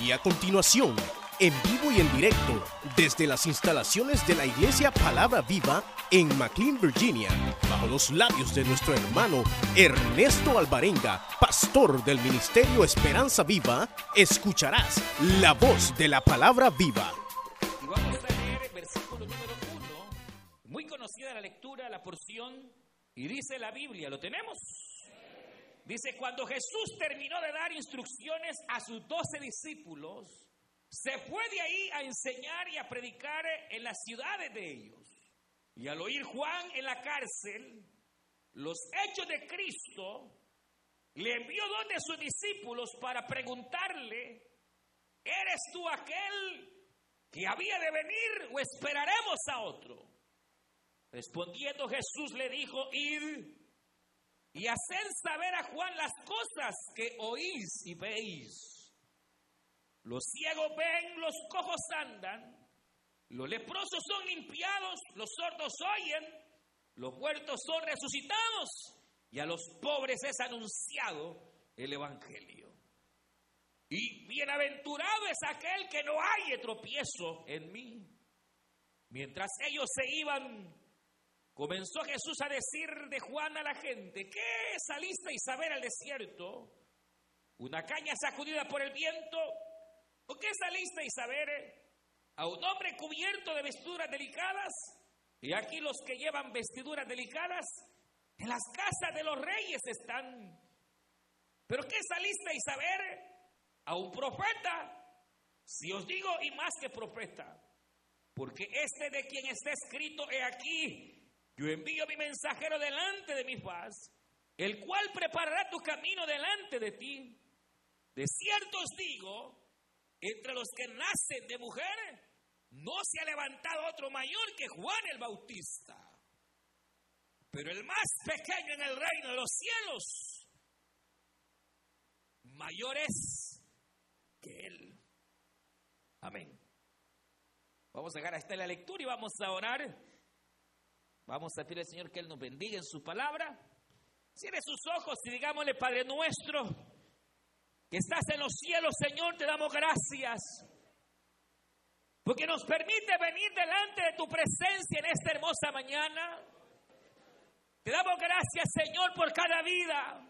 Y a continuación, en vivo y en directo, desde las instalaciones de la Iglesia Palabra Viva en McLean, Virginia, bajo los labios de nuestro hermano Ernesto Alvarenga, pastor del Ministerio Esperanza Viva, escucharás la voz de la Palabra Viva. Y vamos a leer el versículo número uno, muy conocida la lectura, la porción, y dice la Biblia, ¿lo tenemos? Dice, cuando Jesús terminó de dar instrucciones a sus doce discípulos, se fue de ahí a enseñar y a predicar en las ciudades de ellos. Y al oír Juan en la cárcel los hechos de Cristo, le envió donde sus discípulos para preguntarle, ¿eres tú aquel que había de venir o esperaremos a otro? Respondiendo Jesús le dijo, id y haced saber a Juan las cosas que oís y veis. Los ciegos ven, los cojos andan, los leprosos son limpiados, los sordos oyen, los muertos son resucitados y a los pobres es anunciado el Evangelio. Y bienaventurado es aquel que no haya tropiezo en mí. Mientras ellos se iban, comenzó Jesús a decir de Juan a la gente, ¿qué saliste y saber al desierto? ¿Una caña sacudida por el viento? ¿O qué saliste y saber a un hombre cubierto de vestiduras delicadas? Y aquí los que llevan vestiduras delicadas en las casas de los reyes están. ¿Pero qué saliste y saber a un profeta? Si os digo y más que profeta, porque este de quien está escrito he aquí, yo envío mi mensajero delante de mi faz, el cual preparará tu camino delante de ti. De cierto os digo, entre los que nacen de mujer, no se ha levantado otro mayor que Juan el Bautista. Pero el más pequeño en el reino de los cielos, mayor es que él. Amén. Vamos a dejar hasta la lectura y vamos a orar. Vamos a pedir al Señor que Él nos bendiga en su palabra. Cierre sus ojos y digámosle, Padre nuestro, que estás en los cielos, Señor, te damos gracias. Porque nos permite venir delante de tu presencia en esta hermosa mañana. Te damos gracias, Señor, por cada vida.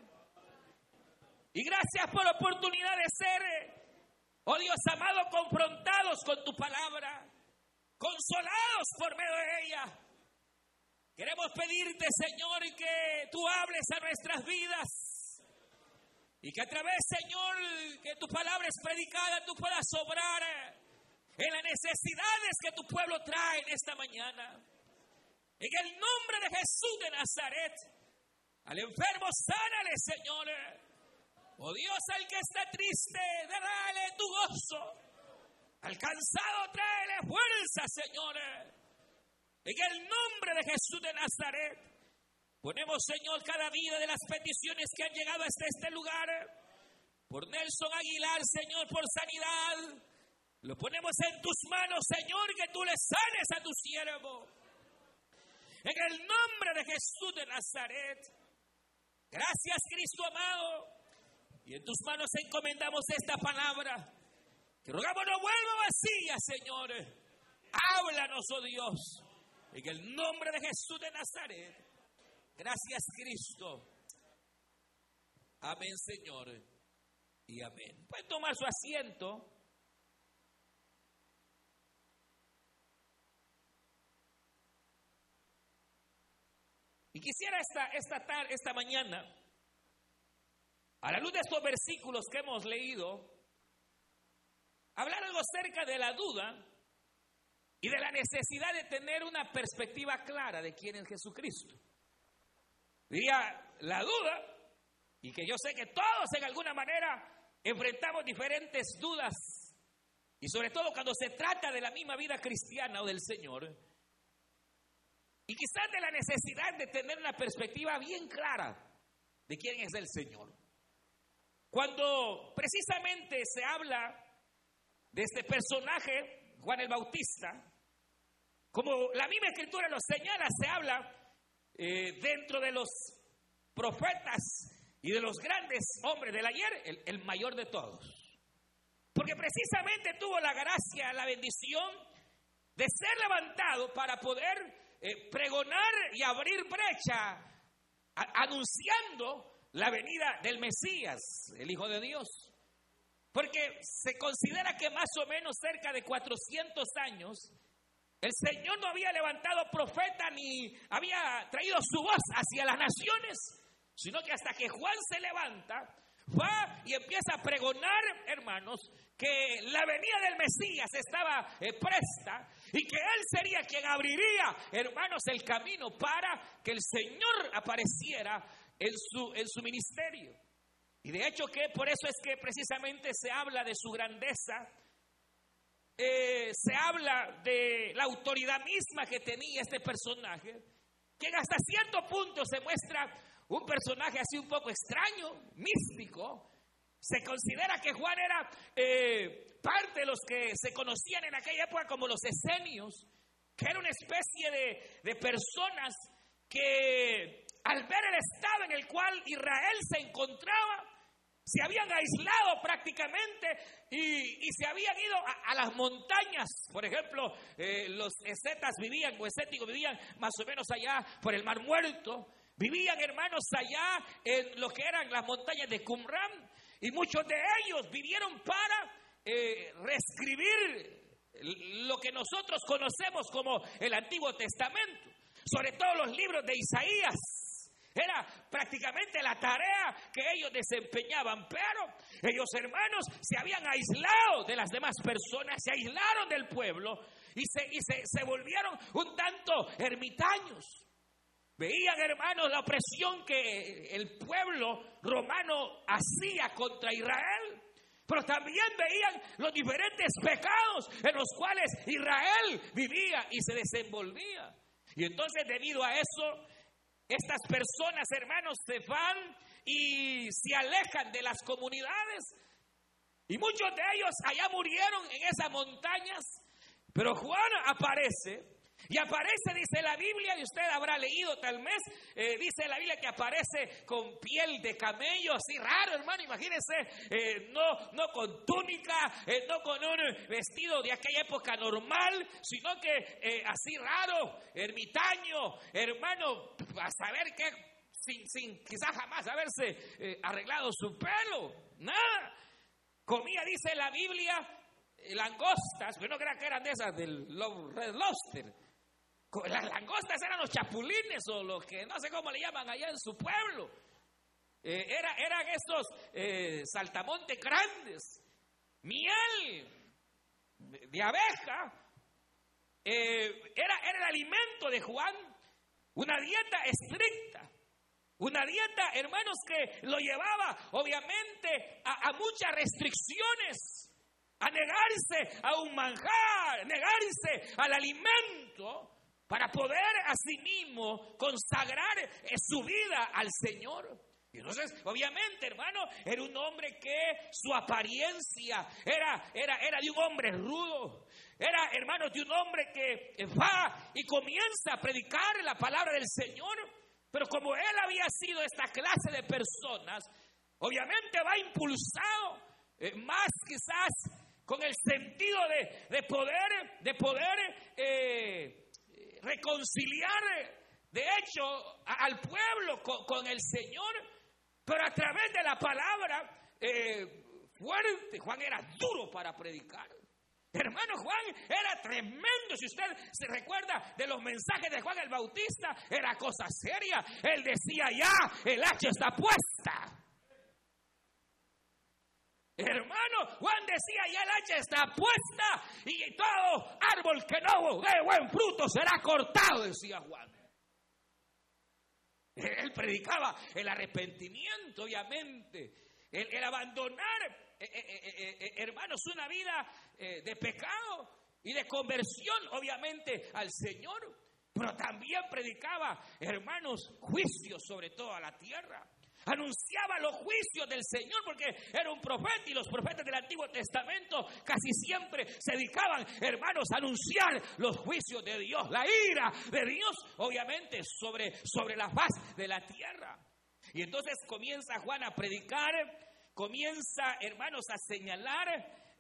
Y gracias por la oportunidad de ser, oh Dios amado, confrontados con tu palabra, consolados por medio de ella. Queremos pedirte, Señor, que tú hables a nuestras vidas. Y que a través, Señor, que tu palabra es predicada, tú puedas obrar en las necesidades que tu pueblo trae en esta mañana. En el nombre de Jesús de Nazaret, al enfermo sánale, Señor. Oh Dios, al que está triste, dale tu gozo. Al cansado, tráele fuerza, Señor. En el nombre de Jesús de Nazaret, ponemos, Señor, cada vida de las peticiones que han llegado hasta este lugar. Por Nelson Aguilar, Señor, por sanidad. Lo ponemos en tus manos, Señor, que tú le sanes a tu siervo. En el nombre de Jesús de Nazaret. Gracias, Cristo amado. Y en tus manos encomendamos esta palabra. Que rogamos no vuelva vacía, Señor. Háblanos, oh Dios. En el nombre de Jesús de Nazaret. Gracias Cristo. Amén Señor. Y amén. Pueden tomar su asiento. Y quisiera esta, esta, tarde, esta mañana, a la luz de estos versículos que hemos leído, hablar algo acerca de la duda y de la necesidad de tener una perspectiva clara de quién es Jesucristo. Diría la duda, y que yo sé que todos en alguna manera enfrentamos diferentes dudas, y sobre todo cuando se trata de la misma vida cristiana o del Señor, y quizás de la necesidad de tener una perspectiva bien clara de quién es el Señor. Cuando precisamente se habla de este personaje, Juan el Bautista, como la misma escritura lo señala, se habla eh, dentro de los profetas y de los grandes hombres del ayer, el, mayor de todos. ¿Por Porque precisamente tuvo la gracia, la bendición de ser levantado para poder eh, pregonar y abrir brecha anunciando la venida del Mesías, el Hijo de Dios. Porque se considera que más o menos cerca de 400 años el Señor no había levantado profeta ni había traído su voz hacia las naciones, sino que hasta que Juan se levanta, va y empieza a pregonar, hermanos, que la venida del Mesías estaba eh, presta y que él sería quien abriría, hermanos, el camino para que el Señor apareciera en su, en su ministerio. Y de hecho que por eso es que precisamente se habla de su grandeza, eh, se habla de la autoridad misma que tenía este personaje, que hasta cierto punto se muestra un personaje así un poco extraño, místico. Se considera que Juan era eh, parte de los que se conocían en aquella época como los esenios, que era una especie de, de personas que al ver el estado en el cual Israel se encontraba, se habían aislado prácticamente y, se habían ido a, las montañas. Por ejemplo, eh, los escetas vivían, o escéticos vivían más o menos allá por el Mar Muerto. Vivían hermanos allá en lo que eran las montañas de Qumran y muchos de ellos vivieron para eh, reescribir lo que nosotros conocemos como el Antiguo Testamento, sobre todo los libros de Isaías, era prácticamente la tarea que ellos desempeñaban, pero ellos hermanos se habían aislado de las demás personas, se aislaron del pueblo y se, y se, volvieron un tanto ermitaños. Veían, hermanos, la opresión que el pueblo romano hacía contra Israel. Pero también veían los diferentes pecados en los cuales Israel vivía y se desenvolvía. Y entonces debido a eso, estas personas, hermanos, se van y se alejan de las comunidades. Y muchos de ellos allá murieron en esas montañas. Pero Juan aparece y aparece, dice la Biblia, y usted habrá leído tal vez, eh, dice la Biblia que aparece con piel de camello, así raro, hermano, imagínense, eh, no, no con túnica, eh, no con un vestido de aquella época normal, sino que así raro, ermitaño, hermano, a saber qué, sin, sin quizás jamás haberse arreglado su pelo, nada. Comía, dice la Biblia, langostas, pero no crean que eran de esas del Red Lobster las langostas eran los chapulines o los que no sé cómo le llaman allá en su pueblo. Eh, era, eran estos eh, saltamontes grandes. Miel de abeja eh, era, era el alimento de Juan. Una dieta estricta. Una dieta, hermanos, que lo llevaba obviamente a, a muchas restricciones, a negarse a un manjar, negarse al alimento para poder asimismo consagrar eh, su vida al Señor. Entonces, obviamente, hermano, era un hombre que su apariencia era, era, era de un hombre rudo. Era, hermano, de un hombre que va y comienza a predicar la palabra del Señor. Pero como él había sido esta clase de personas, obviamente va impulsado eh, más quizás con el sentido de, poder, de poder eh, reconciliar, de hecho, al pueblo con, el Señor, pero a través de la palabra eh, fuerte. Juan era duro para predicar. Hermano Juan era tremendo. Si usted se recuerda de los mensajes de Juan el Bautista, era cosa seria. Él decía ya, el hacha está puesta. Hermano, Juan decía, ya el hacha está puesta y todo árbol que no dé buen fruto será cortado, decía Juan. Él predicaba el arrepentimiento, obviamente, el, abandonar, eh, eh, eh, hermanos, una vida de pecado y de conversión, obviamente, al Señor. Pero también predicaba, hermanos, juicios sobre toda la tierra anunciaba los juicios del Señor porque era un profeta y los profetas del Antiguo Testamento casi siempre se dedicaban, hermanos, a anunciar los juicios de Dios, la ira de Dios, obviamente, sobre, sobre la faz de la tierra. Y entonces comienza Juan a predicar, comienza, hermanos, a señalar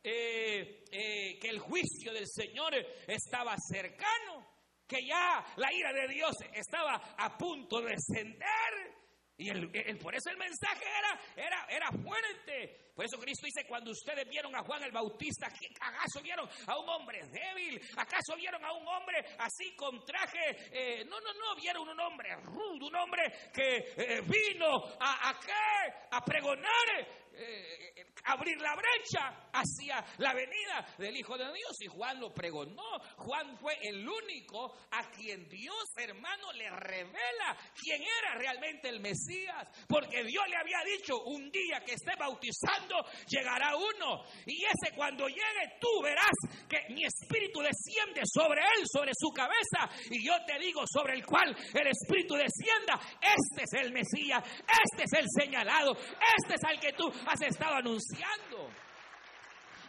eh, eh, que el juicio del Señor estaba cercano, que ya la ira de Dios estaba a punto de descender. Y el, por eso el mensaje era, era, era fuerte. Por eso Cristo dice, cuando ustedes vieron a Juan el Bautista, ¿acaso vieron a un hombre débil? ¿Acaso vieron a un hombre así con traje? Eh, no, no, no, vieron un hombre rudo, un hombre que eh, vino a, a, a pregonar eh, abrir la brecha hacia la venida del Hijo de Dios. Y Juan lo pregonó. Juan fue el único a quien Dios, hermano, le revela quién era realmente el Mesías. Porque Dios le había dicho, un día que esté bautizando, llegará uno. Y ese cuando llegue, tú verás que mi espíritu desciende sobre él, sobre su cabeza. Y yo te digo, sobre el cual el espíritu descienda. Este es el Mesías. Este es el señalado. Este es al que tú has estado anunciando.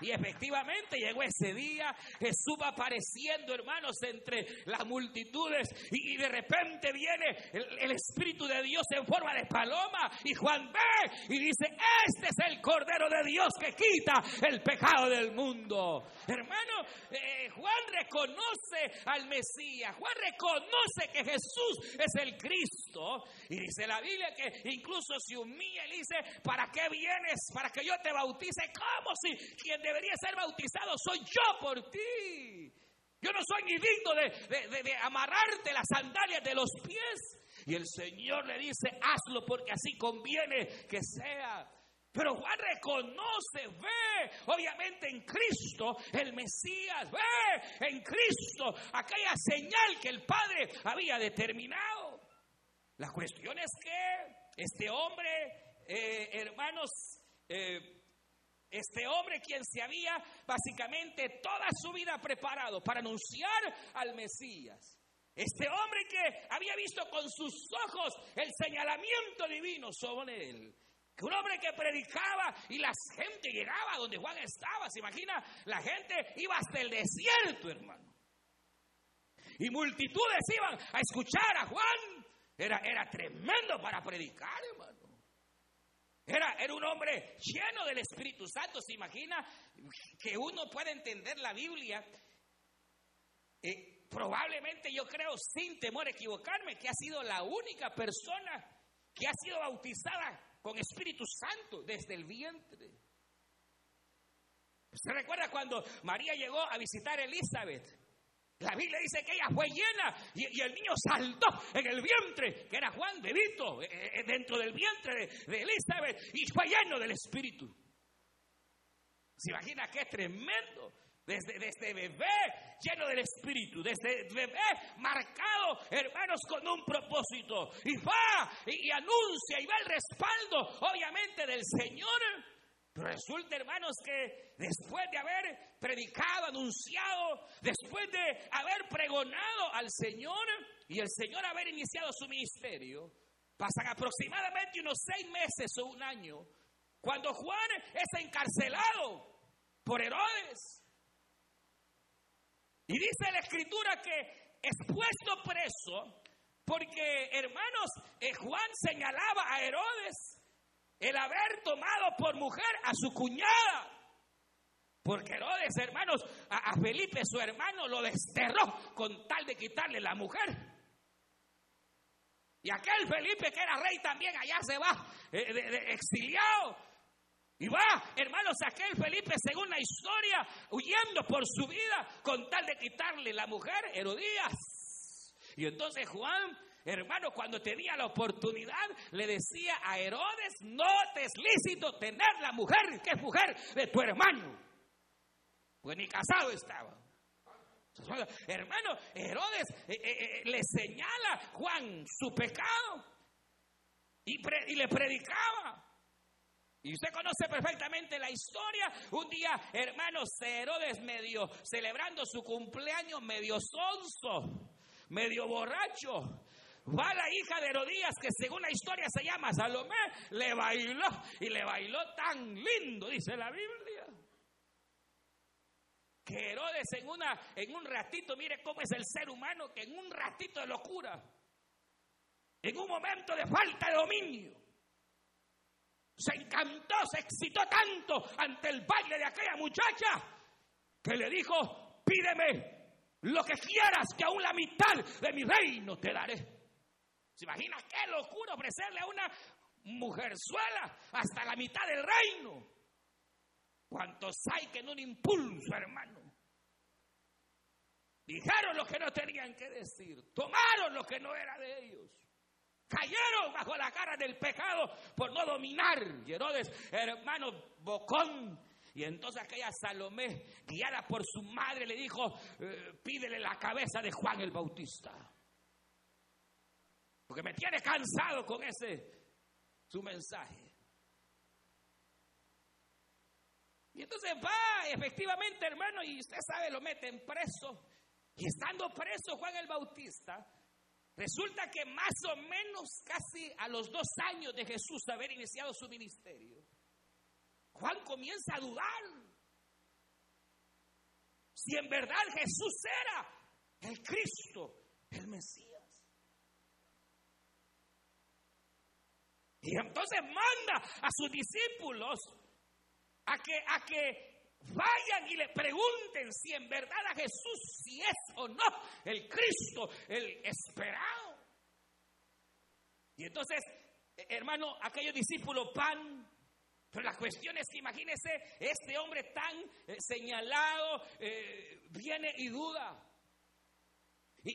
Y efectivamente llegó ese día, Jesús va apareciendo, hermanos, entre las multitudes y, de repente viene el, Espíritu de Dios en forma de paloma y Juan ve y dice, este es el Cordero de Dios que quita el pecado del mundo. Hermano, eh, Juan reconoce al Mesías, Juan reconoce que Jesús es el Cristo y dice la Biblia que incluso se humilla y dice, ¿para qué vienes? Para que yo te bautice, como si quien debería ser bautizado soy yo por ti. Yo no soy ni digno de, de, amarrarte las sandalias de los pies. Y el Señor le dice, hazlo porque así conviene que sea. Pero Juan reconoce, ve, obviamente en Cristo el Mesías, ve en Cristo aquella señal que el Padre había determinado. La cuestión es que este hombre, eh, hermanos, eh, este hombre quien se había básicamente toda su vida preparado para anunciar al Mesías. Este hombre que había visto con sus ojos el señalamiento divino sobre él. Un hombre que predicaba y la gente llegaba donde Juan estaba. ¿Se imagina? La gente iba hasta el desierto, hermano. Y multitudes iban a escuchar a Juan. Era, era tremendo para predicar, hermano. Era, era un hombre lleno del Espíritu Santo. ¿Se imagina que uno puede entender la Biblia? Eh, probablemente yo creo, sin temor a equivocarme, que ha sido la única persona que ha sido bautizada con Espíritu Santo desde el vientre. ¿Se recuerda cuando María llegó a visitar a Elizabeth? La Biblia dice que ella fue llena y, el niño saltó en el vientre, que era Juan bebito, eh, eh, dentro del vientre de, Elizabeth, y fue lleno del Espíritu. ¿Se imagina qué tremendo? Desde, desde bebé lleno del Espíritu, desde bebé marcado, hermanos, con un propósito. Y va y anuncia y va el respaldo, obviamente, del Señor resulta, hermanos, que después de haber predicado, anunciado, después de haber pregonado al Señor y el Señor haber iniciado su ministerio, pasan aproximadamente unos seis meses o un año, cuando Juan es encarcelado por Herodes. Y dice la escritura que es puesto preso porque, hermanos, eh, Juan señalaba a Herodes el haber tomado por mujer a su cuñada. Porque Herodes, hermanos, a, Felipe, su hermano, lo desterró con tal de quitarle la mujer. Y aquel Felipe que era rey también allá se va eh, exiliado. Y va, hermanos, aquel Felipe, según la historia, huyendo por su vida con tal de quitarle la mujer, Herodías. Y entonces Juan Hermano, cuando tenía la oportunidad, le decía a Herodes, no te es lícito tener la mujer que es mujer de tu hermano. Pues ni casado estaba. Hermano, Herodes eh, eh, eh, le señala Juan su pecado y, y le predicaba. Y usted conoce perfectamente la historia. Un día, hermanos, Herodes medio celebrando su cumpleaños, medio sonso, medio borracho, Va la hija de Herodías, que según la historia se llama Salomé, le bailó y le bailó tan lindo, dice la Biblia. Que Herodes en, una, en un ratito, mire cómo es el ser humano, que en un ratito de locura, en un momento de falta de dominio, se encantó, se excitó tanto ante el baile de aquella muchacha que le dijo, pídeme lo que quieras, que aún la mitad de mi reino te daré. ¿Se imagina qué locura ofrecerle a una mujerzuela hasta la mitad del reino? ¿Cuántos hay que en un impulso, hermano? Dijeron lo que no tenían que decir, tomaron lo que no era de ellos. Cayeron bajo la cara del pecado por no dominar. Y hermano bocón. Y entonces aquella Salomé, guiada por su madre, le dijo, eh, pídele la cabeza de Juan el Bautista. Porque me tiene cansado con ese, su mensaje. Y entonces va, efectivamente, hermano, y usted sabe, lo meten preso. Y estando preso Juan el Bautista, resulta que más o menos casi a los dos años de Jesús haber iniciado su ministerio, Juan comienza a dudar si en verdad Jesús era el Cristo, el Mesías. Y entonces manda a sus discípulos a que, a que vayan y le pregunten si en verdad a Jesús si es o no el Cristo, el esperado. Y entonces, hermano, aquellos discípulos van, pero la cuestión es que imagínese, este hombre tan eh, señalado eh, viene y duda.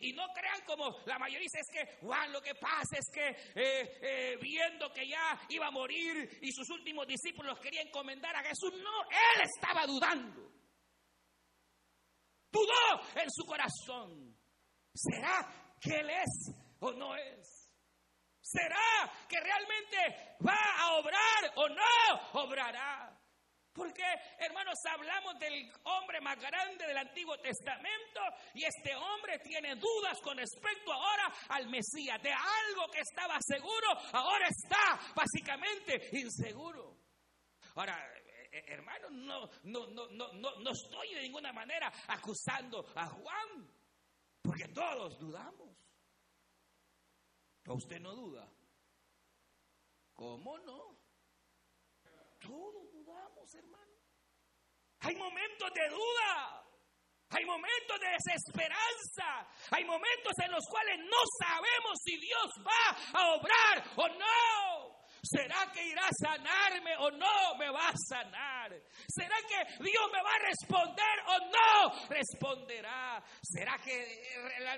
Y, no crean como la mayoría dice, es que Juan lo que pasa es que eh, eh, viendo que ya iba a morir y sus últimos discípulos querían encomendar a Jesús, no, él estaba dudando. Dudó en su corazón. ¿Será que él es o no es? ¿Será que realmente va a obrar o no obrará? Porque, hermanos, hablamos del hombre más grande del Antiguo Testamento y este hombre tiene dudas con respecto ahora al Mesías. De algo que estaba seguro, ahora está básicamente inseguro. Ahora, eh, eh, hermanos, no, no, no, no, no estoy de ninguna manera acusando a Juan, porque todos dudamos. ¿O usted no duda? ¿Cómo no? Todos dudamos, hermano. Hay momentos de duda. Hay momentos de desesperanza. Hay momentos en los cuales no sabemos si Dios va a obrar o no. ¿Será que irá a sanarme o no me va a sanar? ¿Será que Dios me va a responder o no responderá? ¿Será que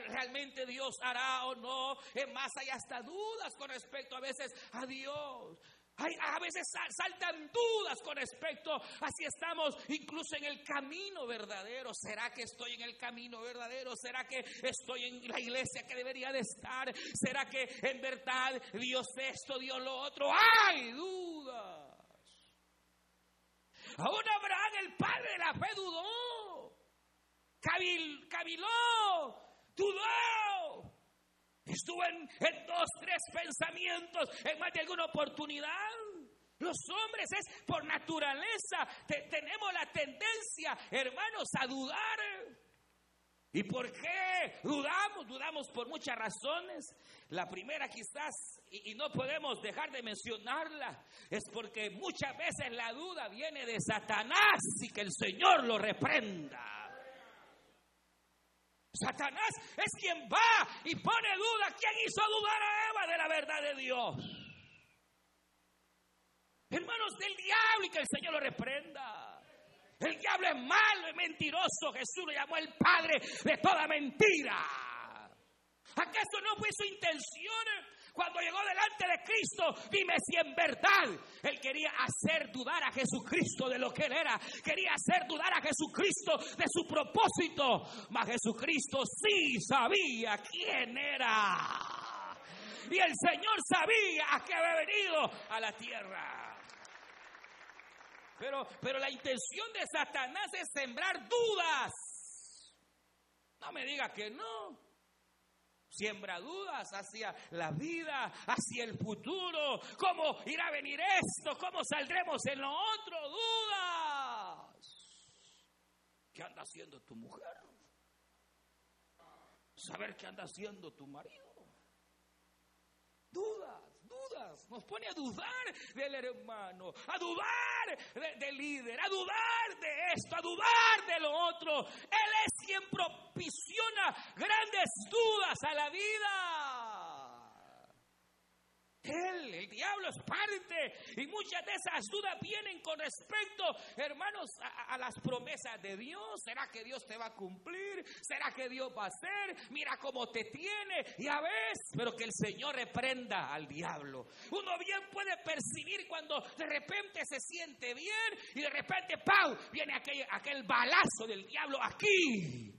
realmente Dios hará o no? Es más, hay hasta dudas con respecto a veces a Dios a veces saltan dudas con respecto a si estamos incluso en el camino verdadero. ¿Será que estoy en el camino verdadero? ¿Será que estoy en la iglesia que debería de estar? ¿Será que en verdad Dios esto, Dios lo otro? ¡Hay dudas! Aún Abraham, el padre de la fe, dudó. Cabiló, dudó. Estuvo en, dos, tres pensamientos en más de alguna oportunidad. Los hombres es por naturaleza, tenemos la tendencia, hermanos, a dudar. ¿Y por qué dudamos? Dudamos por muchas razones. La primera quizás, y, no podemos dejar de mencionarla, es porque muchas veces la duda viene de Satanás y que el Señor lo reprenda. Satanás es quien va y pone duda. ¿Quién hizo dudar a Eva de la verdad de Dios? Hermanos del diablo y que el Señor lo reprenda. El diablo es malo, es mentiroso. Jesús lo llamó el padre de toda mentira. ¿Acaso no fue su intención cuando llegó delante de Cristo, dime si en verdad Él quería hacer dudar a Jesucristo de lo que Él era. Quería hacer dudar a Jesucristo de su propósito. Mas Jesucristo sí sabía quién era. Y el Señor sabía a qué había venido a la tierra. Pero, pero la intención de Satanás es sembrar dudas. No me diga que no siembra dudas hacia la vida, hacia el futuro, cómo irá a venir esto, cómo saldremos en lo otro, dudas. ¿Qué anda haciendo tu mujer? Saber qué anda haciendo tu marido. Dudas, nos pone a dudar del hermano, a dudar del líder, a dudar de esto, a dudar de lo otro. Él es quien propiciona grandes dudas a la vida. Él, el diablo es parte. Y muchas de esas dudas vienen con respecto, hermanos, a, las promesas de Dios. ¿Será que Dios te va a cumplir? ¿Será que Dios va a hacer? Mira cómo te tiene. Y a veces, pero que el Señor reprenda al diablo. Uno bien puede percibir cuando de repente se siente bien y de repente, ¡pau! Viene aquel, aquel balazo del diablo aquí.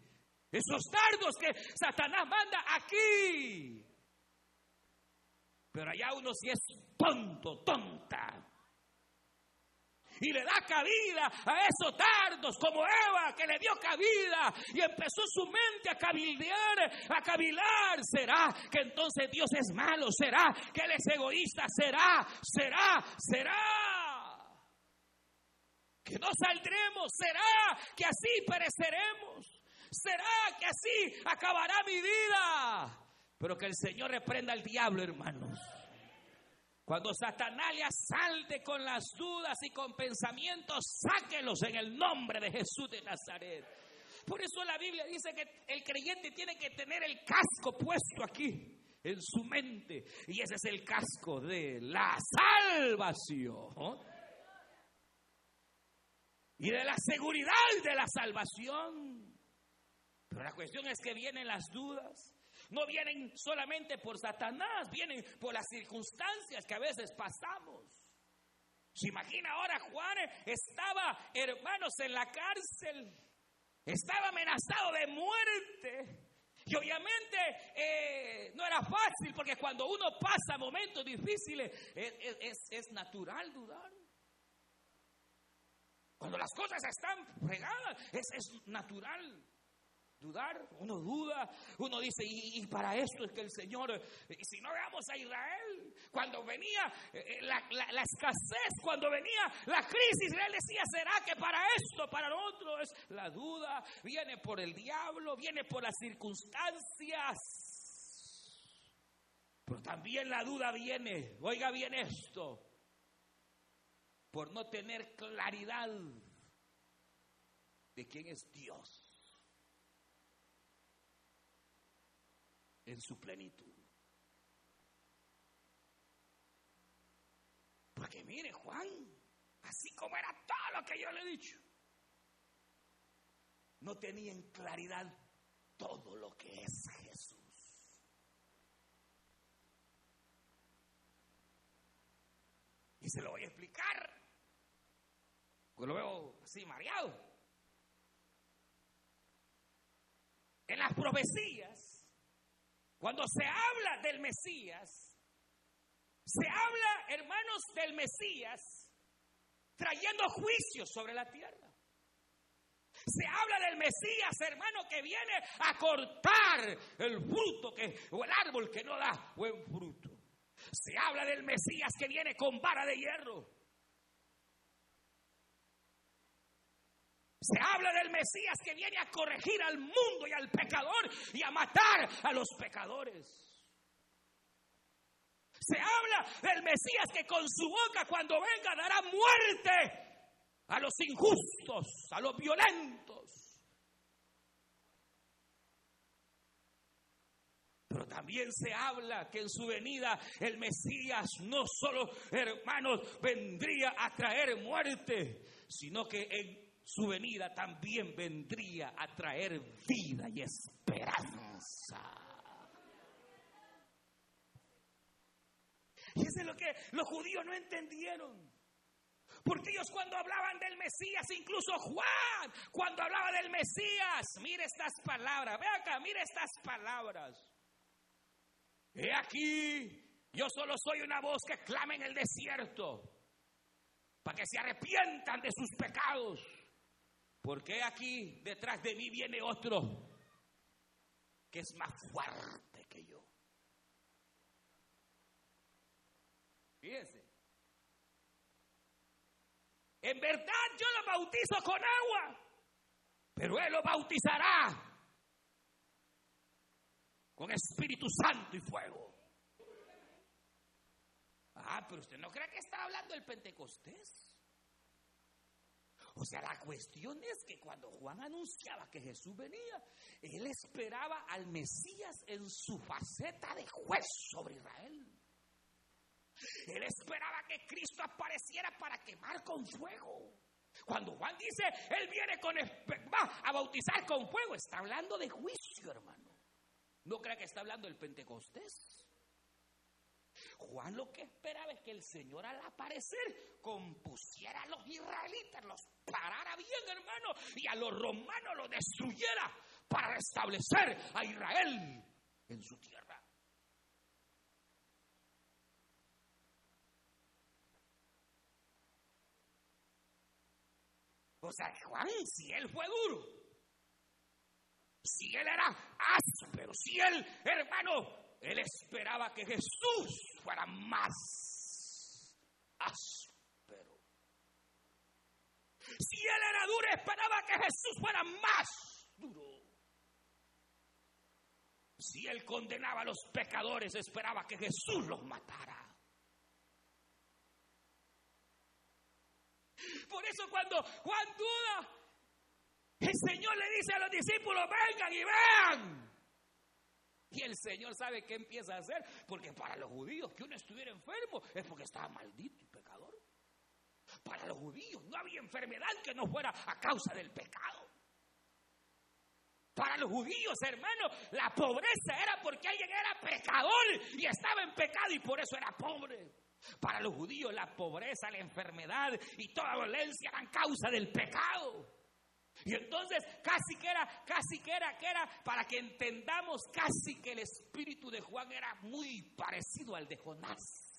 Esos dardos que Satanás manda aquí. Pero allá uno sí es tonto, tonta. Y le da cabida a esos tardos como Eva que le dio cabida y empezó su mente a cabildear, a cavilar. ¿Será que entonces Dios es malo? ¿Será que Él es egoísta? ¿Será? ¿Será? ¿Será? Que no saldremos. ¿Será que así pereceremos? ¿Será que así acabará mi vida? Pero que el Señor reprenda al diablo, hermanos. Cuando Satanás le asalte con las dudas y con pensamientos, sáquelos en el nombre de Jesús de Nazaret. Por eso la Biblia dice que el creyente tiene que tener el casco puesto aquí, en su mente. Y ese es el casco de la salvación. Y de la seguridad de la salvación. Pero la cuestión es que vienen las dudas no vienen solamente por Satanás, vienen por las circunstancias que a veces pasamos. Se imagina ahora Juan estaba, hermanos, en la cárcel, estaba amenazado de muerte. Y obviamente eh, no era fácil porque cuando uno pasa momentos difíciles es, natural dudar. Cuando las cosas están fregadas es, es natural dudar, uno duda, uno dice, y, para esto es que el Señor, y si no veamos a Israel, cuando venía eh, eh, la, la, escasez, cuando venía la crisis, Israel decía, ¿será que para esto, para lo otro es la duda? Viene por el diablo, viene por las circunstancias. Pero también la duda viene, oiga bien esto, por no tener claridad de quién es Dios. En su plenitud. Porque mire, Juan, así como era todo lo que yo le he dicho, no tenía en claridad todo lo que es Jesús. Y se lo voy a explicar. Porque lo veo así mareado. En las profecías cuando se habla del Mesías, se habla, hermanos, del Mesías trayendo juicio sobre la tierra. Se habla del Mesías, hermano, que viene a cortar el fruto que, o el árbol que no da buen fruto. Se habla del Mesías que viene con vara de hierro. Se habla del Mesías que viene a corregir al mundo y al pecador y a matar a los pecadores. Se habla del Mesías que con su boca cuando venga dará muerte a los injustos, a los violentos. Pero también se habla que en su venida el Mesías no solo, hermanos, vendría a traer muerte, sino que en su venida también vendría a traer vida y esperanza. Y eso es lo que los judíos no entendieron. Porque ellos cuando hablaban del Mesías, incluso Juan, cuando hablaba del Mesías, mire estas palabras, ve acá, mire estas palabras. He aquí, yo solo soy una voz que clama en el desierto, para que se arrepientan de sus pecados porque aquí detrás de mí viene otro que es más fuerte que yo. Fíjense. En verdad yo lo bautizo con agua, pero Él lo bautizará con Espíritu Santo y fuego. Ah, pero usted no cree que está hablando del Pentecostés. O sea, la cuestión es que cuando Juan anunciaba que Jesús venía, él esperaba al Mesías en su faceta de juez sobre Israel. Él esperaba que Cristo apareciera para quemar con fuego. Cuando Juan dice, Él viene con, va a bautizar con fuego, está hablando de juicio, hermano. No crea que está hablando del Pentecostés. Juan lo que esperaba es que el Señor al aparecer compusiera a los israelitas, los parara bien, hermano, y a los romanos los destruyera para restablecer a Israel en su tierra. O sea, Juan, si él fue duro, si él era áspero, si él, hermano, él esperaba que Jesús fuera más áspero. Si él era duro, esperaba que Jesús fuera más duro. Si él condenaba a los pecadores, esperaba que Jesús los matara. Por eso cuando Juan duda, el Señor le dice a los discípulos, vengan y vean. Y el Señor sabe qué empieza a hacer, porque para los judíos que uno estuviera enfermo es porque estaba maldito y pecador. Para los judíos no había enfermedad que no fuera a causa del pecado. Para los judíos, hermano, la pobreza era porque alguien era pecador y estaba en pecado y por eso era pobre. Para los judíos la pobreza, la enfermedad y toda violencia eran causa del pecado. Y entonces casi que era, casi que era, que era, para que entendamos casi que el espíritu de Juan era muy parecido al de Jonás.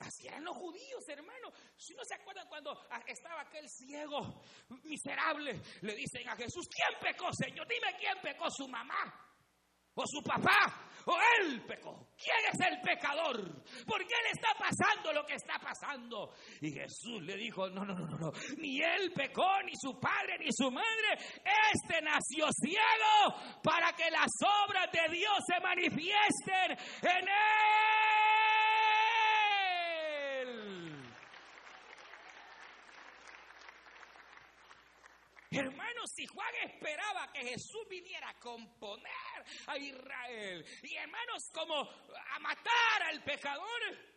Así eran los judíos, hermano. Si no se acuerdan cuando estaba aquel ciego miserable, le dicen a Jesús, ¿quién pecó, Señor? Dime quién pecó, su mamá o su papá o él pecó. ¿Quién es el pecador? ¿Por qué le está pasando lo que está pasando? Y Jesús le dijo, no, no, no, no, no, ni él pecó, ni su padre, ni su madre. Este nació ciego para que las obras de Dios se manifiesten en él. Hermanos, si Juan esperaba que Jesús viniera a componer a Israel y hermanos como a matar al pecador,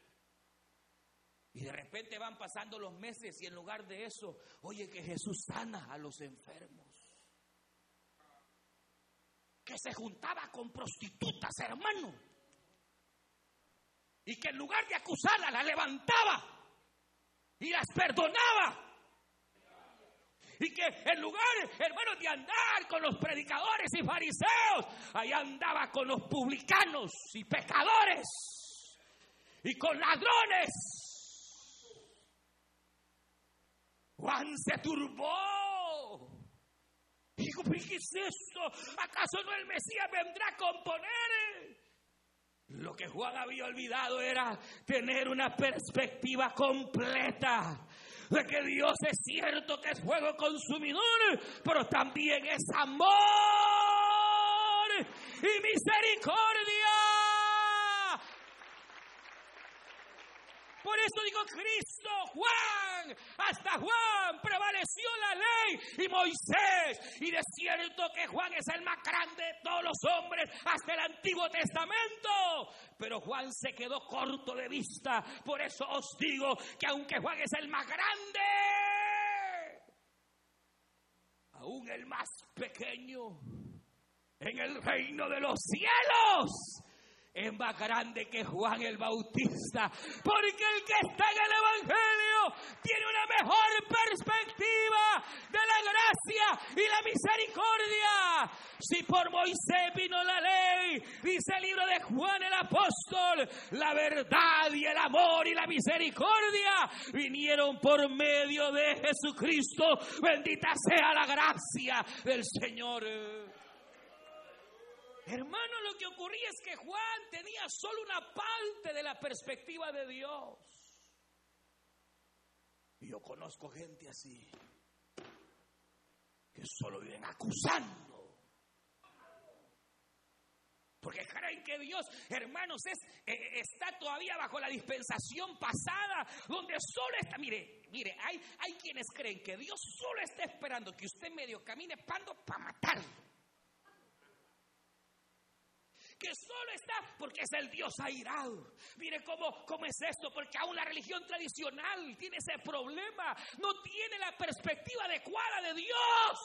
y de repente van pasando los meses y en lugar de eso, oye que Jesús sana a los enfermos. Que se juntaba con prostitutas, hermano. Y que en lugar de acusarlas, las levantaba y las perdonaba. Y que en lugar, hermanos, de andar con los predicadores y fariseos, ahí andaba con los publicanos y pecadores y con ladrones. Juan se turbó. Dijo, ¿qué es esto? ¿Acaso no el Mesías vendrá a componer? Lo que Juan había olvidado era tener una perspectiva completa de que Dios es cierto que es fuego consumidor, pero también es amor y misericordia. Por eso digo Cristo, Juan, hasta Juan prevaleció la ley y Moisés. Y de cierto que Juan es el más grande de todos los hombres hasta el Antiguo Testamento. Pero Juan se quedó corto de vista. Por eso os digo que aunque Juan es el más grande, aún el más pequeño en el reino de los cielos es más grande que Juan el Bautista. Porque el que está en el Evangelio tiene una mejor perspectiva de la gracia y la misericordia. Si por Moisés vino la ley, dice el libro de Juan el apóstol, la verdad y el amor y la misericordia vinieron por medio de Jesucristo. Bendita sea la gracia del Señor. Hermano, lo que ocurría es que Juan tenía solo una parte de la perspectiva de Dios. Y yo conozco gente así, que solo viven acusando. Porque creen que Dios, hermanos, es, eh, está todavía bajo la dispensación pasada, donde solo está, mire, mire, hay, hay quienes creen que Dios solo está esperando que usted medio camine pando para matarlo que solo está porque es el Dios airado. Mire cómo, cómo es esto, porque aún la religión tradicional tiene ese problema, no tiene la perspectiva adecuada de Dios.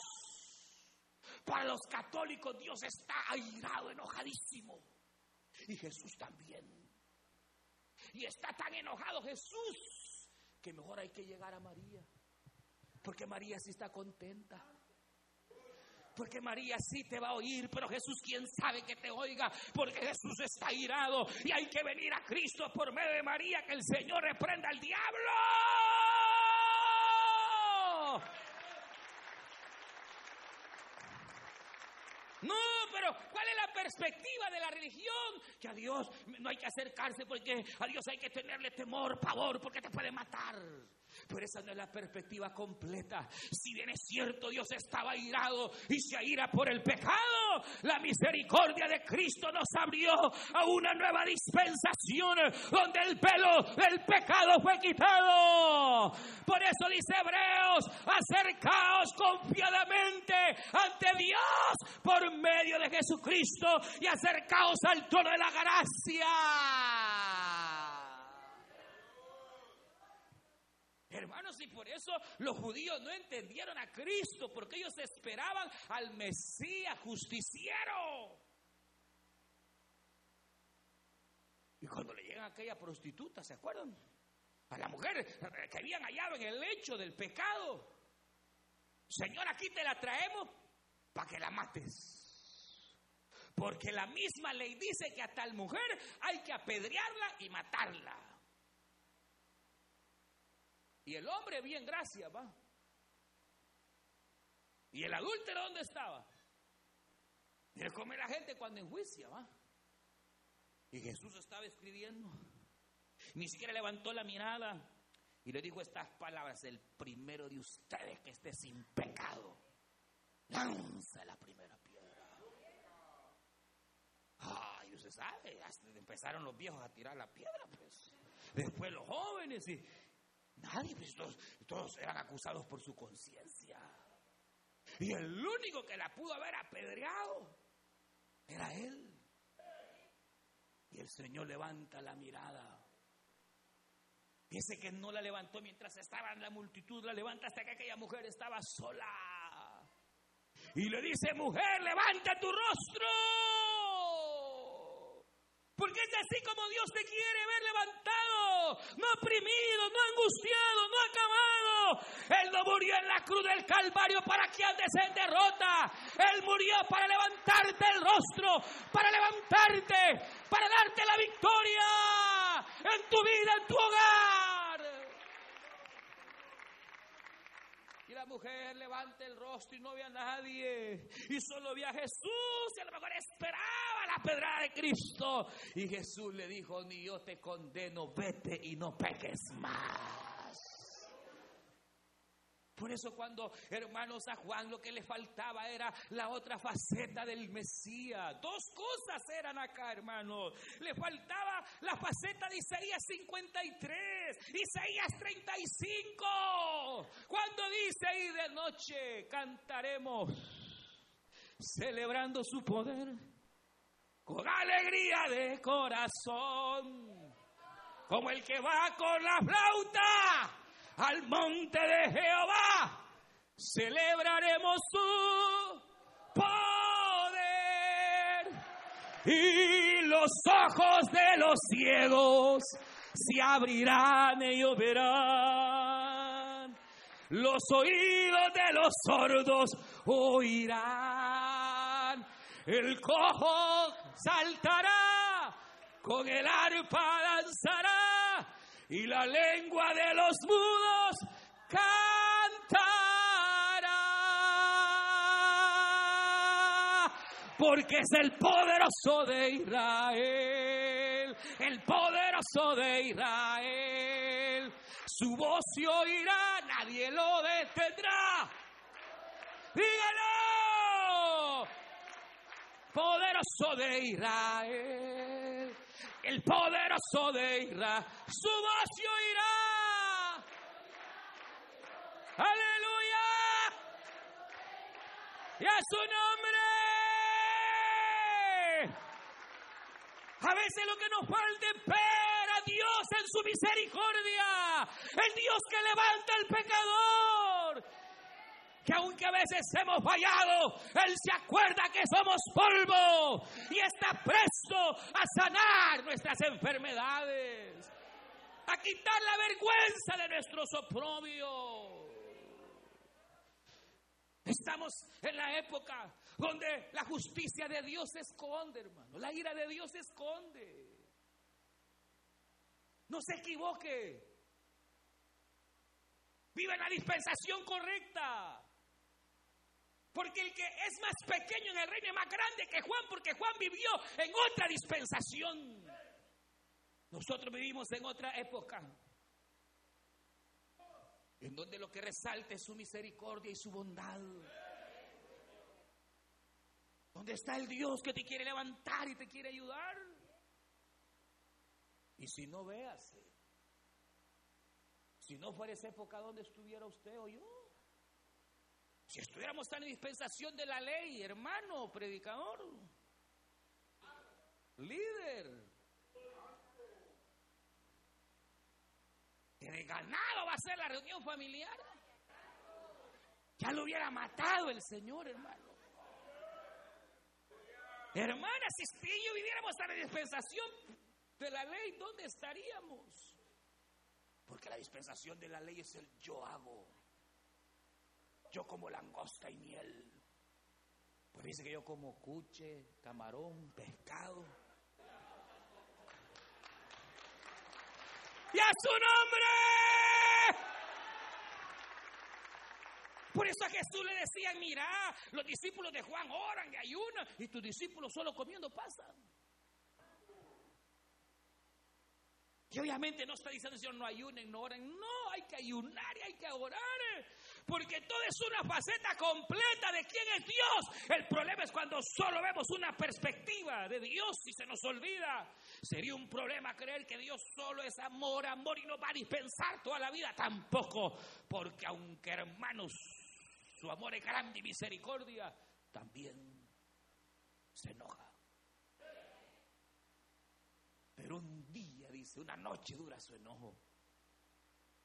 Para los católicos Dios está airado, enojadísimo. Y Jesús también. Y está tan enojado Jesús que mejor hay que llegar a María. Porque María sí está contenta. Porque María sí te va a oír, pero Jesús quién sabe que te oiga, porque Jesús está irado y hay que venir a Cristo por medio de María, que el Señor reprenda al diablo. No, pero ¿cuál es la perspectiva de la religión? Que a Dios no hay que acercarse porque a Dios hay que tenerle temor, pavor, porque te puede matar. Pero esa no es la perspectiva completa. Si bien es cierto, Dios estaba irado y se ira por el pecado, la misericordia de Cristo nos abrió a una nueva dispensación donde el pelo del pecado fue quitado. Por eso dice Hebreos, acercaos confiadamente ante Dios por medio de Jesucristo y acercaos al trono de la gracia. Hermanos, y por eso los judíos no entendieron a Cristo, porque ellos esperaban al Mesías justiciero. Y cuando le llegan aquella prostituta, ¿se acuerdan? A la mujer que habían hallado en el lecho del pecado. Señor, aquí te la traemos para que la mates. Porque la misma ley dice que a tal mujer hay que apedrearla y matarla. Y el hombre bien gracia, va. ¿Y el adúltero dónde estaba? Y come la gente cuando enjuicia, va. Y Jesús estaba escribiendo. Ni siquiera levantó la mirada y le dijo estas palabras: El primero de ustedes que esté sin pecado, lanza la primera piedra. Ay, usted sabe, empezaron los viejos a tirar la piedra, pues. Después los jóvenes y, Nadie, pues todos, eran acusados por su conciencia. Y el único que la pudo haber apedreado era él. Y el Señor levanta la mirada. Dice que no la levantó mientras estaba en la multitud, la levanta hasta que aquella mujer estaba sola. Y le dice, mujer, levanta tu rostro. Porque es así como Dios te quiere ver levantado, no oprimido, no angustiado, no acabado. Él no murió en la cruz del Calvario para que andes en derrota. Él murió para levantarte el rostro, para levantarte, para darte la victoria en tu vida, en tu hogar. Mujer levanta el rostro y no ve a nadie. Y solo ve a Jesús y a lo mejor esperaba la pedrada de Cristo. Y Jesús le dijo, ni yo te condeno, vete y no peques más. Por eso cuando, hermanos, a Juan lo que le faltaba era la otra faceta del Mesías. Dos cosas eran acá, hermanos. Le faltaba la faceta de Isaías 53, Isaías 35. Cuando dice, y de noche cantaremos, celebrando su poder, con alegría de corazón, como el que va con la flauta al monte de Jehová, celebraremos su poder. Y los ojos de los ciegos se abrirán y verán. Los oídos de los sordos oirán. El cojo saltará, con el arpa danzará y la lengua de los mudos cantará. Porque es el poderoso de Israel, el poderoso de Israel. Su voz se oirá, nadie lo detendrá. Dígalo. poderoso de Israel, el poderoso de Israel, su voz se oirá. Aleluya. Y a su nombre. A veces lo que nos falta es ver a Dios en su misericordia, el Dios que levanta al pecador que aunque a veces hemos fallado, Él se acuerda que somos polvo y está presto a sanar nuestras enfermedades, a quitar la vergüenza de nuestros oprobios. Estamos en la época donde la justicia de Dios se esconde, hermano. La ira de Dios se esconde. No se equivoque. Viva en la dispensación correcta. Porque el que es más pequeño en el reino es más grande que Juan, porque Juan vivió en otra dispensación. Nosotros vivimos en otra época, en donde lo que resalta es su misericordia y su bondad. Donde está el Dios que te quiere levantar y te quiere ayudar. Y si no veas, si no fuera esa época donde estuviera usted o yo, si estuviéramos tan en dispensación de la ley, hermano, predicador, líder, que ganado va a ser la reunión familiar. Ya lo hubiera matado el Señor, hermano. Hermana, si yo viviéramos en la dispensación de la ley, ¿dónde estaríamos? Porque la dispensación de la ley es el yo hago yo como langosta y miel. Pues dice que yo como cuche, camarón, pescado. ¡Y a su nombre! Por eso a Jesús le decían, mira, los discípulos de Juan oran y ayunan y tus discípulos solo comiendo pasan. Y obviamente no está diciendo, Señor, no ayunen, no oren. No, hay que ayunar y hay que orar. Porque todo es una faceta completa de quién es Dios. El problema es cuando solo vemos una perspectiva de Dios y se nos olvida. Sería un problema creer que Dios solo es amor, amor y no va a dispensar toda la vida. Tampoco. Porque aunque hermanos, su amor es grande y misericordia, también se enoja. Pero un día una noche dura su enojo,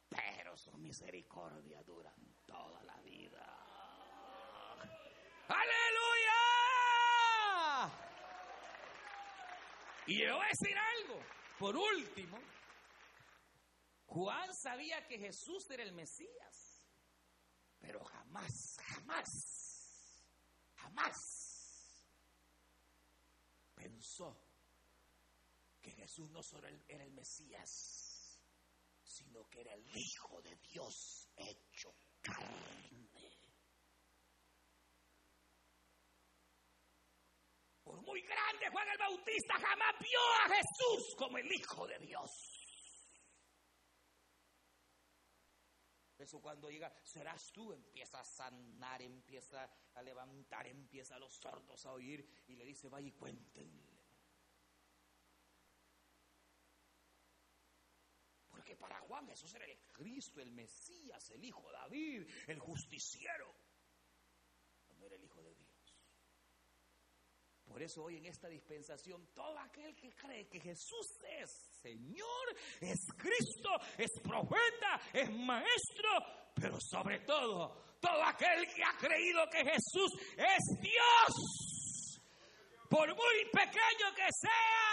pero su misericordia dura toda la vida. ¡Aleluya! Y yo voy a decir algo, por último, Juan sabía que Jesús era el Mesías, pero jamás, jamás, jamás pensó Jesús no solo era el Mesías, sino que era el Hijo de Dios hecho Por muy grande Juan el Bautista jamás vio a Jesús como el Hijo de Dios. Eso cuando llega, serás tú, empieza a sanar, empieza a levantar, empieza a los sordos a oír y le dice, vaya y cuéntenle. Que para Juan Jesús era el Cristo, el Mesías, el Hijo de David, el justiciero. No era el Hijo de Dios. Por eso hoy en esta dispensación, todo aquel que cree que Jesús es Señor, es Cristo, es profeta, es maestro, pero sobre todo, todo aquel que ha creído que Jesús es Dios, por muy pequeño que sea,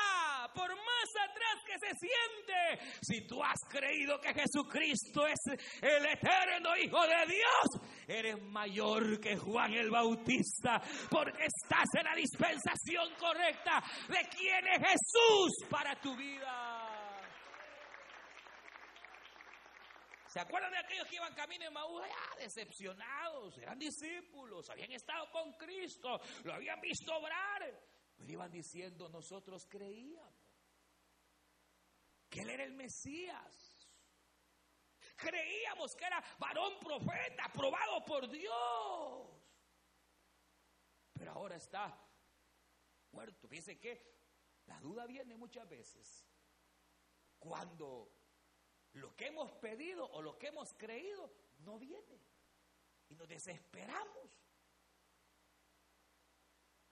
por más atrás que se siente, si tú has creído que Jesucristo es el eterno Hijo de Dios, eres mayor que Juan el Bautista, porque estás en la dispensación correcta de quién es Jesús para tu vida. ¿Se acuerdan de aquellos que iban camino en Maús? Ah, decepcionados, eran discípulos, habían estado con Cristo, lo habían visto obrar. Pero iban diciendo, nosotros creíamos que él era el Mesías. Creíamos que era varón profeta, aprobado por Dios. Pero ahora está muerto. Fíjense que la duda viene muchas veces cuando lo que hemos pedido o lo que hemos creído no viene. Y nos desesperamos.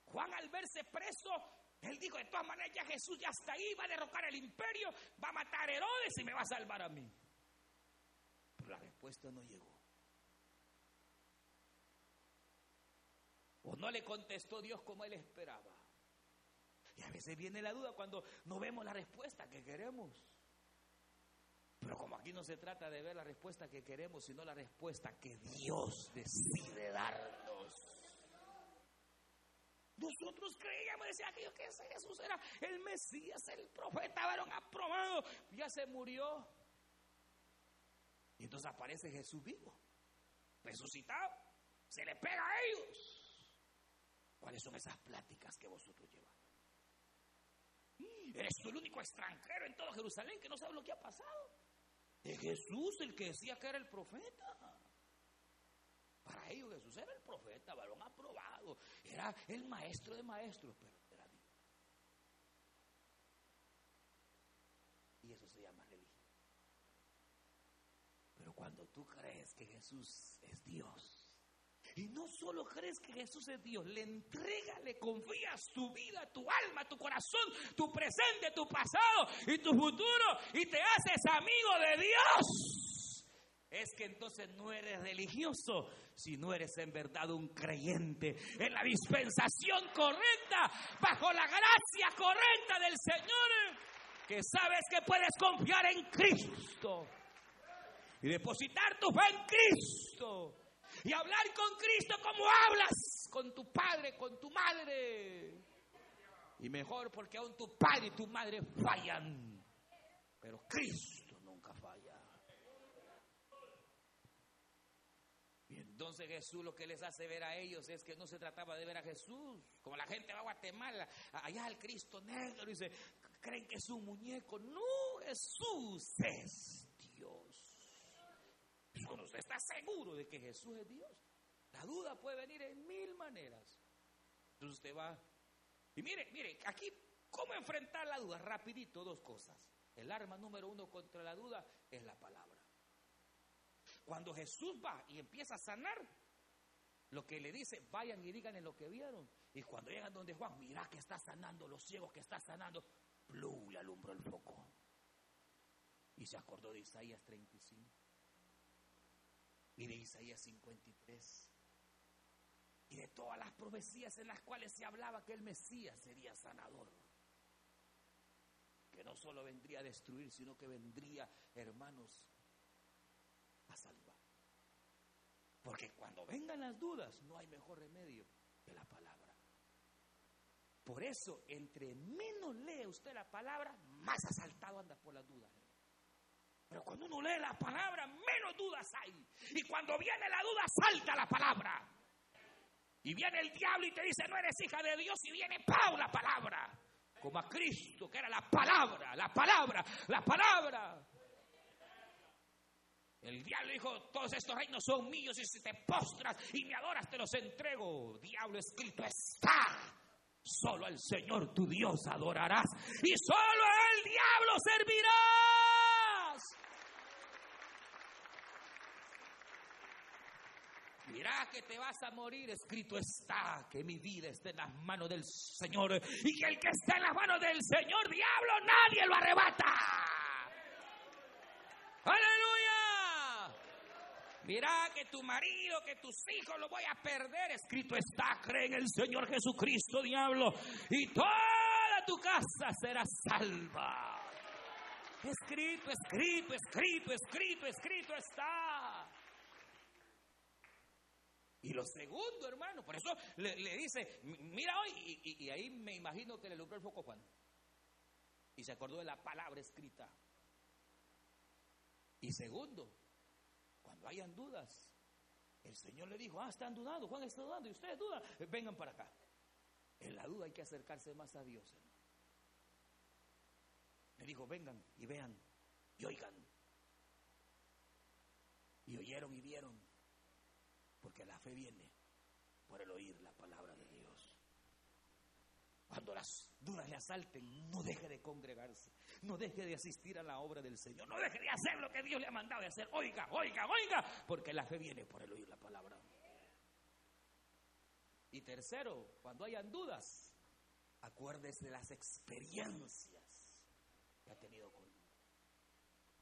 Juan al verse preso, él dijo, de todas maneras ya Jesús ya está ahí, va a derrocar el imperio, va a matar a Herodes y me va a salvar a mí. Pero la respuesta no llegó. O no le contestó Dios como él esperaba. Y a veces viene la duda cuando no vemos la respuesta que queremos. Pero como aquí no se trata de ver la respuesta que queremos, sino la respuesta que Dios decide darnos. Nosotros creíamos, decía aquello que Jesús era el Mesías, el profeta, varón aprobado. Ya se murió. Y entonces aparece Jesús vivo, resucitado. Se le pega a ellos. ¿Cuáles son esas pláticas que vosotros llevan? Eres tú el único extranjero en todo Jerusalén que no sabe lo que ha pasado. Es Jesús el que decía que era el profeta. Para ellos Jesús era el profeta, varón aprobado. Era el maestro de maestros, pero era Dios. Y eso se llama religión. Pero cuando tú crees que Jesús es Dios, y no solo crees que Jesús es Dios, le entrega, le confías tu vida, tu alma, tu corazón, tu presente, tu pasado y tu futuro y te haces amigo de Dios. Es que entonces no eres religioso, sino eres en verdad un creyente en la dispensación correcta, bajo la gracia correcta del Señor, que sabes que puedes confiar en Cristo y depositar tu fe en Cristo y hablar con Cristo como hablas con tu padre, con tu madre. Y mejor porque aún tu padre y tu madre fallan, pero Cristo entonces Jesús lo que les hace ver a ellos es que no se trataba de ver a Jesús, como la gente va a Guatemala, allá al Cristo negro, y dice, creen que es un muñeco. No, Jesús es cuando usted está seguro de que Jesús es Dios, la duda puede venir en mil maneras. Entonces usted va. Y mire, mire, aquí, ¿cómo enfrentar la duda? Rapidito, dos cosas. El arma número uno contra la duda es la palabra. Cuando Jesús va y empieza a sanar, lo que le dice, vayan y digan en lo que vieron. Y cuando llegan donde Juan, mira que está sanando, los ciegos que está sanando, plum, le alumbró el foco. Y se acordó de Isaías 35 y de Isaías 53 y de todas las profecías en las cuales se hablaba que el Mesías sería sanador. Que no solo vendría a destruir, sino que vendría, hermanos, salvar. Porque cuando vengan las dudas, no hay mejor remedio que la palabra. Por eso, entre menos lee usted la palabra, más asaltado anda por las dudas. Pero cuando uno lee la palabra, menos dudas hay. Y cuando viene la duda, salta la palabra. Y viene el diablo y te dice, no eres hija de Dios. Y viene Pau la palabra. Como a Cristo, que era la palabra, la palabra, la palabra. El diablo dijo, todos estos reinos son míos y si te postras y me adoras te los entrego. Diablo escrito está. Solo al Señor tu Dios adorarás y solo al diablo servirás. Mira que te vas a morir, escrito está que mi vida está en las manos del Señor y que el que está en las manos del Señor, diablo, nadie lo arrebata. Aleluya. Mira que tu marido, que tus hijos lo voy a perder. Escrito está, cree en el Señor Jesucristo, diablo, y toda tu casa será salva. Escrito, escrito, escrito, escrito, escrito está. Y lo segundo, hermano, por eso le, dice, mira hoy, y, ahí me imagino que le logró el foco Juan. Y se acordó de la palabra escrita. Y segundo, cuando hayan dudas, el Señor le dijo, ah, están dudando, Juan está dudando, y ustedes dudan, vengan para acá. En la duda hay que acercarse más a Dios, hermano. Le dijo, vengan y vean y oigan. Y oyeron y vieron. Porque la fe viene por el oír la palabra de Dios. Cuando las dudas le asalten, no deje de congregarse, no deje de asistir a la obra del Señor, no deje de hacer lo que Dios le ha mandado de hacer. Oiga, oiga, oiga, porque la fe viene por el oír la palabra. Y tercero, cuando hayan dudas, acuérdese de las experiencias que ha tenido con Dios.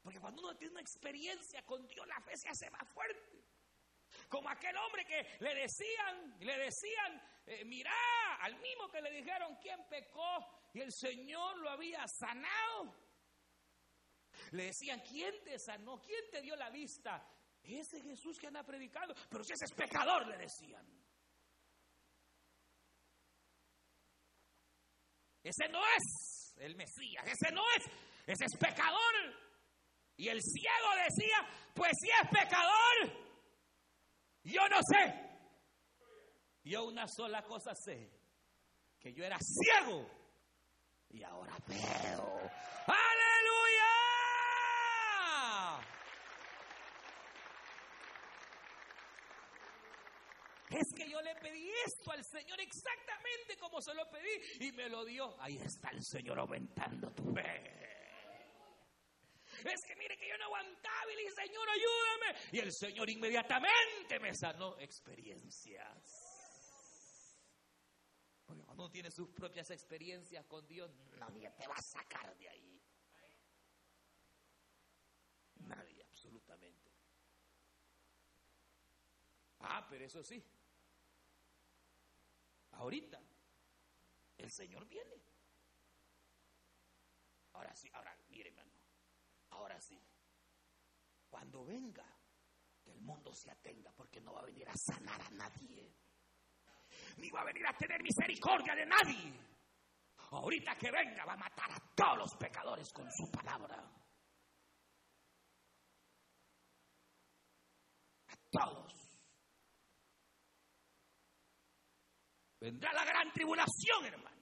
Porque cuando uno tiene una experiencia con Dios, la fe se hace más fuerte. Como aquel hombre que le decían, le decían, eh, mirá, al mismo que le dijeron quién pecó y el Señor lo había sanado. Le decían, ¿quién te sanó? ¿Quién te dio la vista? Ese Jesús que anda predicando, pero si ese es pecador, le decían. Ese no es el Mesías, ese no es, ese es pecador. Y el ciego decía, pues si es pecador, yo no sé. Yo una sola cosa sé, que yo era ciego y ahora veo. Aleluya. Es que yo le pedí esto al Señor exactamente como se lo pedí y me lo dio. Ahí está el Señor aumentando tu fe. Es que mire que yo no aguantaba y le dije, Señor, ayúdame. Y el Señor inmediatamente me sanó experiencias. Porque cuando uno tiene sus propias experiencias con Dios, nadie te va a sacar de ahí. Nadie, absolutamente. Ah, pero eso sí. Ahorita el Señor viene. Ahora sí, ahora, mire, hermano. Ahora sí. Cuando venga, que el mundo se atenga, porque no va a venir a sanar a nadie. Ni va a venir a tener misericordia de nadie. Ahorita que venga, va a matar a todos los pecadores con su palabra. A todos. Vendrá la gran tribulación, hermanos.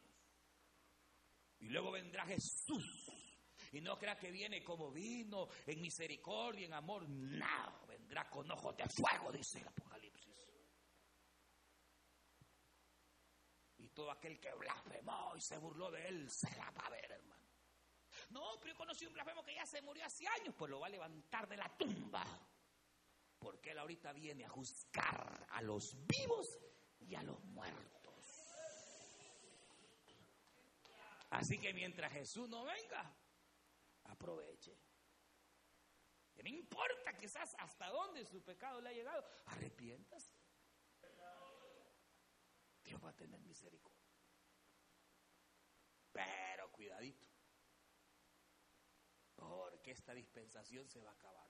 Y luego vendrá Jesús. Y no crea que viene como vino, en misericordia, en amor. No, vendrá con ojos de fuego, dice el Apocalipsis. Y todo aquel que blasfemó y se burló de él, se la va a ver, hermano. No, pero yo conocí un blasfemo que ya se murió hace años, pues lo va a levantar de la tumba. Porque él ahorita viene a juzgar a los vivos y a los muertos. Así que mientras Jesús no venga, aproveche. Que no importa quizás hasta dónde su pecado le ha llegado, arrepiéntase. Dios va a tener misericordia. Pero cuidadito, porque esta dispensación se va a acabar.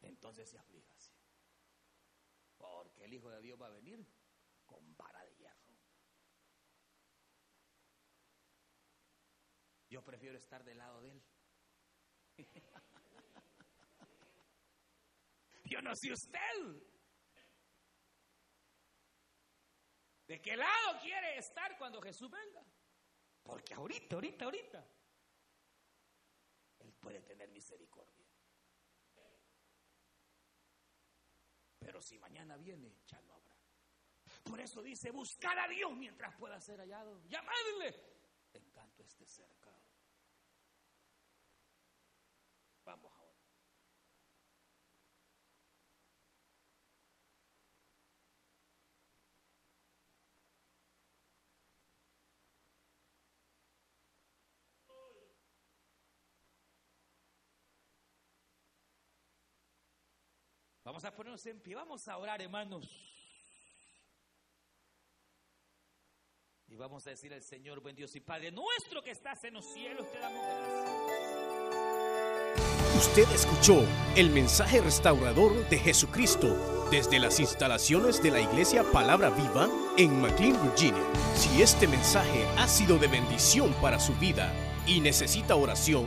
Entonces se aflíjase. Porque el Hijo de Dios va a venir con vara hierro. Yo prefiero estar del lado de él. Yo no sé usted. ¿De qué lado quiere estar cuando Jesús venga? Porque ahorita, ahorita, ahorita, Él puede tener misericordia. Pero si mañana viene, ya no habrá. Por eso dice, buscar a Dios mientras pueda ser hallado. Llamadle en tanto esté cerca. Vamos ahora. Vamos a ponernos en pie, vamos a orar, hermanos. Y vamos a decir al Señor, buen Dios y Padre nuestro que estás en los cielos, te damos gracias. Usted escuchó el mensaje restaurador de Jesucristo desde las instalaciones de la iglesia Palabra Viva en McLean, Virginia. Si este mensaje ha sido de bendición para su vida y necesita oración,